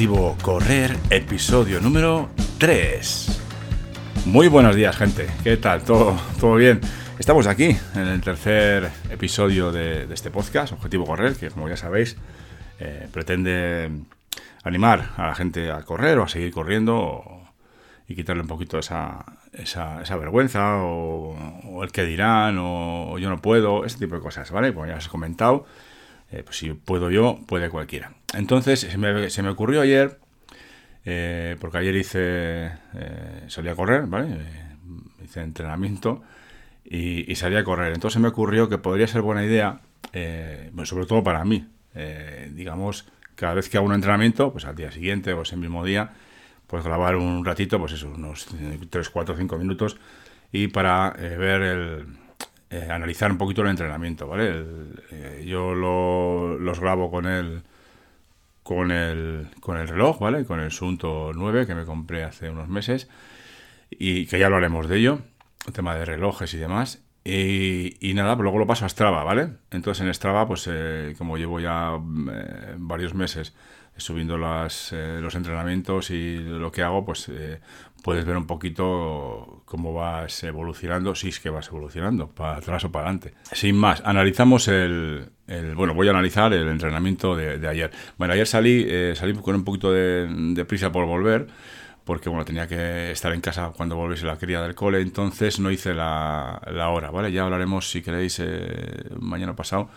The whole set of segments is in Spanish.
Objetivo Correr, episodio número 3. Muy buenos días, gente. ¿Qué tal? ¿Todo, todo bien? Estamos aquí en el tercer episodio de, este podcast, Objetivo Correr, que como ya sabéis, eh, pretende animar a la gente a correr o a seguir corriendo y quitarle un poquito esa, esa, vergüenza o, el que dirán o, yo no puedo, ese tipo de cosas, ¿vale? Como ya os he comentado, eh, pues si puedo yo, puede cualquiera. Entonces se me, ocurrió ayer, eh, porque ayer hice, eh, salí a correr, ¿vale? hice entrenamiento y, salí a correr. Entonces me ocurrió que podría ser buena idea, sobre todo para mí, digamos, cada vez que hago un entrenamiento, pues al día siguiente o ese mismo día, pues grabar un ratito, pues eso, unos 3, 4, 5 minutos, y para ver el, eh, analizar un poquito el entrenamiento, ¿vale? Eh, yo los grabo con el, con el, con el reloj, ¿vale? Con el Sunto 9 que me compré hace unos meses y que ya lo haremos de ello, el tema de relojes y demás. Y, nada, pues luego lo paso a Strava, ¿vale? Entonces en Strava, pues eh, como llevo ya varios meses subiendo las, los entrenamientos y lo que hago, pues puedes ver un poquito cómo vas evolucionando, si es que vas evolucionando, para atrás o para adelante. Sin más, analizamos el, bueno, voy a analizar el entrenamiento de, ayer. Bueno, ayer salí, eh, salí con un poquito de, prisa por volver, porque bueno, tenía que estar en casa cuando volviese la cría del cole, entonces no hice la, la hora, ¿vale? Ya hablaremos, si queréis, eh, mañana pasado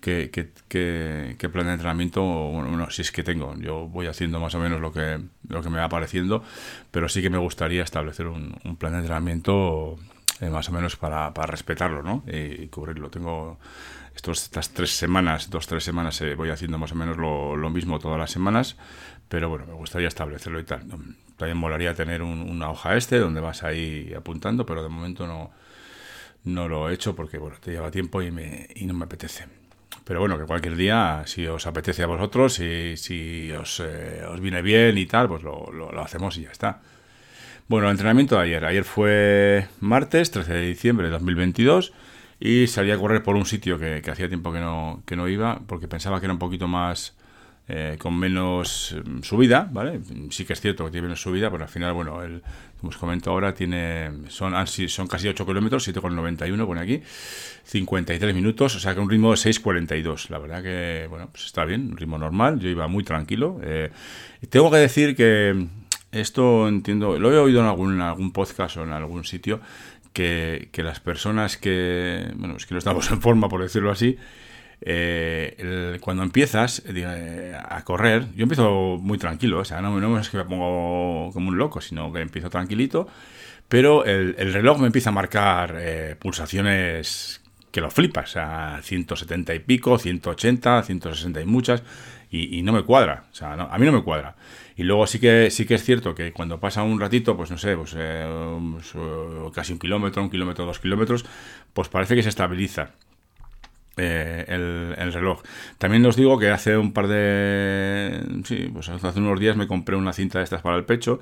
qué, qué, plan de entrenamiento, bueno, si es que tengo. Yo voy haciendo más o menos lo que, lo que me va apareciendo, pero sí que me gustaría establecer un, plan de entrenamiento eh, más o menos para, para respetarlo ¿no? y, cubrirlo. Tengo estos, estas tres semanas, dos, tres semanas, eh, voy haciendo más o menos lo, lo, mismo todas las semanas, pero bueno, me gustaría establecerlo y tal. También molaría tener una hoja este donde vas ahí apuntando, pero de momento no, no lo he hecho porque bueno, te lleva tiempo y, me, y no me apetece. Pero bueno, que cualquier día, si os apetece a vosotros, y si os, eh, os viene bien y tal, pues lo, lo, hacemos y ya está. Bueno, el entrenamiento de ayer. Ayer fue martes, 13 de diciembre de 2022 y salí a correr por un sitio que, que hacía tiempo que no, que no iba porque pensaba que era un poquito más eh, con menos mm, subida, ¿vale? Sí que es cierto que tiene menos subida, pero al final, bueno, el, como os comento ahora, tiene son, casi 8 kilómetros, 7,91 pone aquí, 53 minutos, o sea que un ritmo de 6,42. La verdad que, bueno, pues está bien, un ritmo normal, yo iba muy tranquilo. Eh, tengo que decir que esto entiendo, lo he oído en algún, algún podcast o en algún sitio, que, que las personas que, bueno, es que no estamos en forma, por decirlo así, eh, cuando empiezas eh, a correr, yo empiezo muy tranquilo, o sea, no, es que me pongo como un loco, sino que empiezo tranquilito, pero el, reloj me empieza a marcar eh, pulsaciones que lo flipas, sea, 170 y pico, 180, 160 y muchas, y, no me cuadra, o sea, a mí no me cuadra. Y luego sí que sí que es cierto que cuando pasa un ratito, pues no sé, pues casi un kilómetro, un kilómetro, dos kilómetros, pues parece que se estabiliza. Eh, el, reloj. También os digo que hace un par de... Sí, pues hace unos días me compré una cinta de estas para el pecho,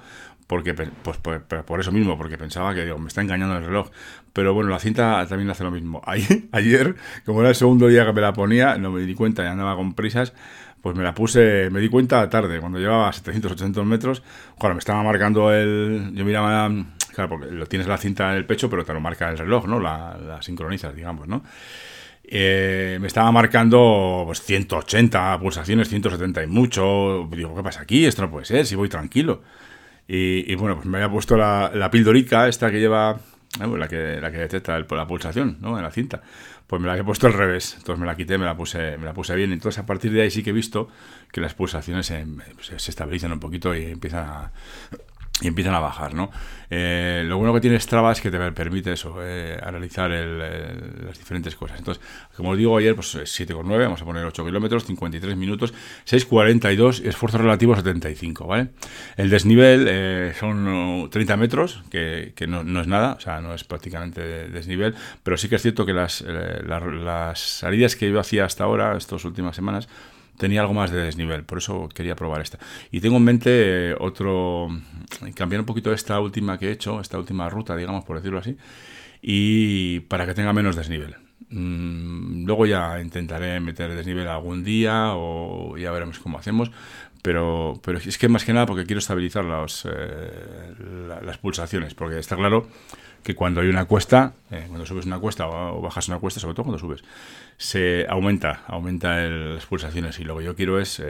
porque pues, por, eso mismo, porque pensaba que digo, me está engañando el reloj. Pero bueno, la cinta también hace lo mismo. Ayer, como era el segundo día que me la ponía, no me di cuenta y andaba con prisas, pues me la puse, me di cuenta tarde, cuando llevaba 700, 800 metros, cuando me estaba marcando el... Yo miraba, claro, porque lo tienes la cinta en el pecho, pero te lo marca el reloj, ¿no? La, la sincronizas, digamos, ¿no? Eh, me estaba marcando pues, 180 pulsaciones, 170 y mucho. Digo, ¿qué pasa aquí? Esto no puede ser, si voy tranquilo. Y, bueno, pues me había puesto la, la pildorica, esta que lleva, eh, pues la, que, la que detecta la pulsación ¿no? en la cinta. Pues me la había puesto al revés. Entonces me la quité, me la puse, me la puse bien. Entonces a partir de ahí sí que he visto que las pulsaciones se, se estabilizan un poquito y empiezan a, y empiezan a bajar, ¿no? Eh, lo bueno que tiene Strava es que te permite eso, eh, analizar las diferentes cosas. Entonces, como os digo ayer, pues 7,9, vamos a poner 8 kilómetros, 53 minutos, 6,42, esfuerzo relativo 75, ¿vale? El desnivel eh, son 30 metros, que, no, es nada, o sea, no es prácticamente desnivel, pero sí que es cierto que las, las salidas que yo hacía hasta ahora, estas últimas semanas, tenía algo más de desnivel, por eso quería probar esta. Y tengo en mente eh, otro, cambiar un poquito esta última que he hecho, esta última ruta, digamos, por decirlo así, y para que tenga menos desnivel. Mm, luego ya intentaré meter desnivel algún día o ya veremos cómo hacemos. Pero, pero es que más que nada porque quiero estabilizar los, eh, las pulsaciones. Porque está claro que cuando hay una cuesta, eh, cuando subes una cuesta o, bajas una cuesta, sobre todo cuando subes, se aumenta, aumenta las pulsaciones. Y lo que yo quiero es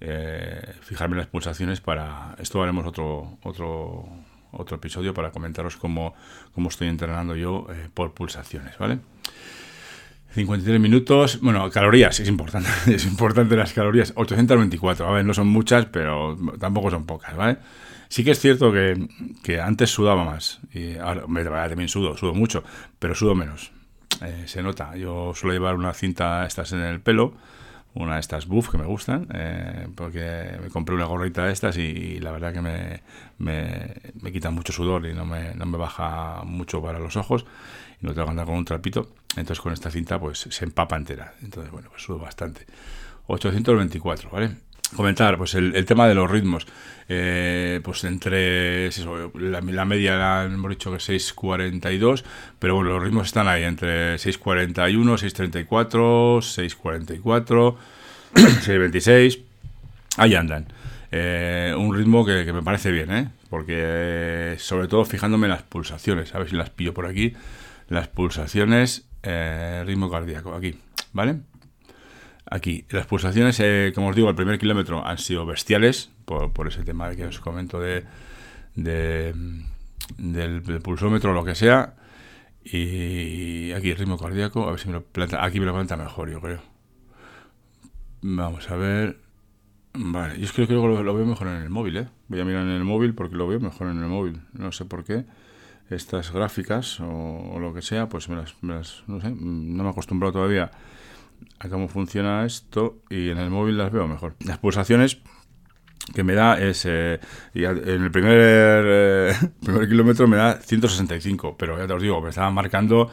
eh, fijarme en las pulsaciones para. Esto haremos otro, otro otro episodio para comentaros cómo, cómo estoy entrenando yo eh, por pulsaciones, ¿vale? 53 minutos, bueno, calorías, es importante, es importante las calorías, 824, a ver, no son muchas, pero tampoco son pocas, ¿vale? Sí que es cierto que, que antes sudaba más, y ahora, me, también sudo, sudo mucho, pero sudo menos, eh, se nota, yo suelo llevar una cinta estas en el pelo, una de estas buff que me gustan, eh, porque me compré una gorrita de estas y, la verdad que me, me, me, quita mucho sudor y no me, no me baja mucho para los ojos y no tengo que andar con un trapito. Entonces con esta cinta pues se empapa entera. Entonces bueno, pues sudo bastante. 824, ¿vale? Comentar pues el, tema de los ritmos. Eh, pues entre la, media la hemos dicho que 6.42 pero bueno los ritmos están ahí entre 6.41 6.34 6.44 6.26 ahí andan. Eh, un ritmo que, me parece bien ¿eh? porque sobre todo fijándome en las pulsaciones a ver si las pillo por aquí las pulsaciones ritmo cardíaco aquí vale aquí. Las pulsaciones, eh, como os digo, el primer kilómetro han sido bestiales, por, ese tema que os comento de, del, pulsómetro o lo que sea. Y aquí ritmo cardíaco, a ver si me lo planta. Aquí me lo planta mejor, yo creo. Vamos a ver. Vale, yo es que creo que lo, veo mejor en el móvil, ¿eh? Voy a mirar en el móvil porque lo veo mejor en el móvil. No sé por qué. Estas gráficas o, lo que sea, pues me las, me las, no sé, no me he acostumbrado todavía a cómo funciona esto y en el móvil las veo mejor. Las pulsaciones que me da es eh, en el primer, eh, primer kilómetro me da 165, pero ya te os digo, me estaban marcando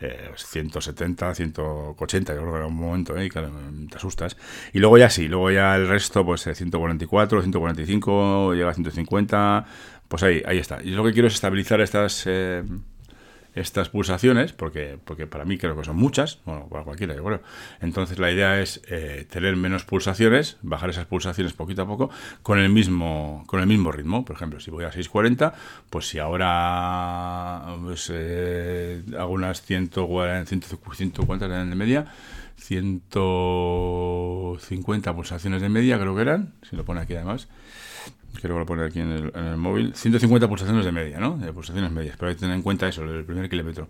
170, 180, yo creo que era un momento, ¿eh? te asustas. Y luego ya sí, luego ya el resto, pues 144, 145, llega a 150, pues ahí, ahí está. Y lo que quiero es estabilizar estas estas pulsaciones, porque, porque para mí creo que son muchas, bueno, para cualquiera, yo creo. Entonces la idea es eh, tener menos pulsaciones, bajar esas pulsaciones poquito a poco, con el mismo, con el mismo ritmo. Por ejemplo, si voy a 640, pues si ahora pues, eh, hago unas 140, 150 de media, 150 pulsaciones de media creo que eran, si lo pone aquí además, que lo pone aquí en el, en el, móvil. 150 pulsaciones de media, ¿no? De pulsaciones medias. Pero hay que tener en cuenta eso, el primer kilómetro.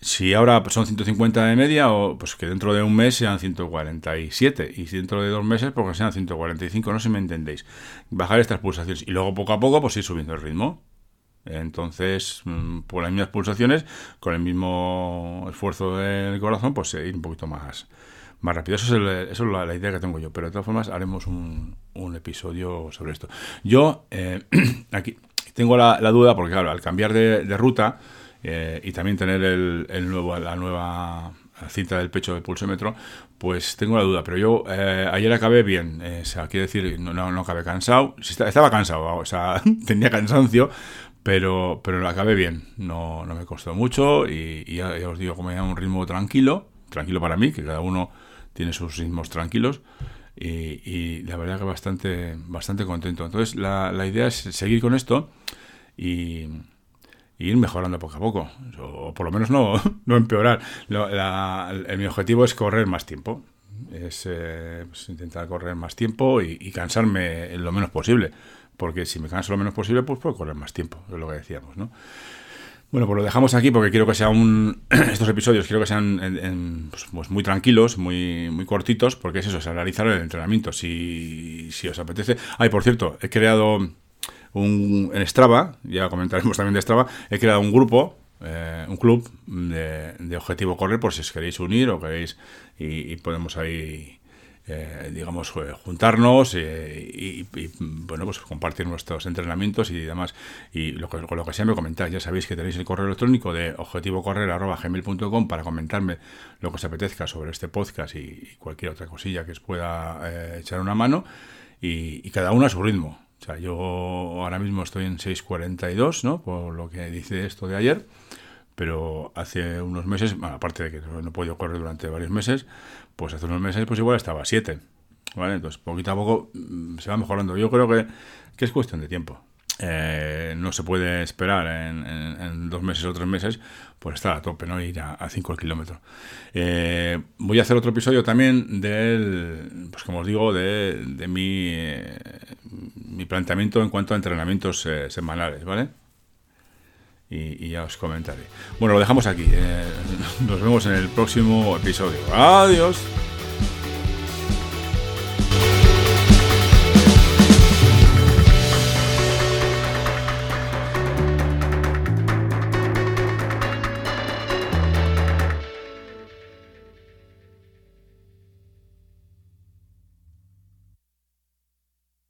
Si ahora son 150 de media, o pues que dentro de un mes sean 147. Y dentro de dos meses, porque sean 145. No sé si me entendéis. Bajar estas pulsaciones. Y luego poco a poco, pues ir subiendo el ritmo. Entonces, mm, por las mismas pulsaciones, con el mismo esfuerzo del corazón, pues ir un poquito más, más rápido. Eso es, eso es la, idea que tengo yo, pero de todas formas haremos un, episodio sobre esto. Yo eh, aquí tengo la, duda porque, claro, al cambiar de, ruta eh, y también tener el, el, nuevo, la nueva cinta del pecho de pulsómetro, pues tengo la duda. Pero yo eh, ayer acabé bien, o sea, quiere decir, no, no, acabé cansado, estaba cansado, o sea, tenía cansancio, pero, pero lo acabé bien, no, no me costó mucho y, ya, os digo, como ya un ritmo tranquilo, tranquilo para mí, que cada uno tiene sus ritmos tranquilos. Y, la verdad que bastante, bastante contento. Entonces la, la idea es seguir con esto y, ir mejorando poco a poco, o por lo menos no, no empeorar. mi objetivo es correr más tiempo, es eh, pues, intentar correr más tiempo y, y, cansarme lo menos posible, porque si me canso lo menos posible, pues puedo correr más tiempo, es lo que decíamos, ¿no? Bueno, pues lo dejamos aquí porque quiero que sean un, estos episodios quiero que sean pues, pues, muy tranquilos, muy, muy cortitos, porque es eso, es analizar el entrenamiento. Si, si os apetece. Ay, por cierto, he creado un en Strava, ya comentaremos también de Strava, he creado un grupo, eh, un club de, de, Objetivo Correr, por si os queréis unir o queréis, y podemos ahí eh, digamos, eh, juntarnos eh, y, bueno, pues compartir nuestros entrenamientos y demás. Y lo que, lo que sea me comentáis, ya sabéis que tenéis el correo electrónico de objetivocorrer.gmail.com para comentarme lo que os apetezca sobre este podcast y, cualquier otra cosilla que os pueda echar una mano y, cada uno a su ritmo. O sea, yo ahora mismo estoy en 6.42, ¿no? Por lo que dice esto de ayer pero hace unos meses, aparte de que no he podido correr durante varios meses, pues hace unos meses pues igual estaba a 7. ¿vale? Entonces, poquito a poco mm, se va mejorando. Yo creo que, que es cuestión de tiempo. Eh, no se puede esperar en, dos meses o tres meses por estar a tope, ¿no? Ir a 5 kilómetros. Eh, voy a hacer otro episodio también del, pues como os digo, de, de mi, eh, mi planteamiento en cuanto a entrenamientos semanales, ¿vale? Y, ya os comentaré. Bueno, lo dejamos aquí. nos vemos en el próximo episodio. Adiós.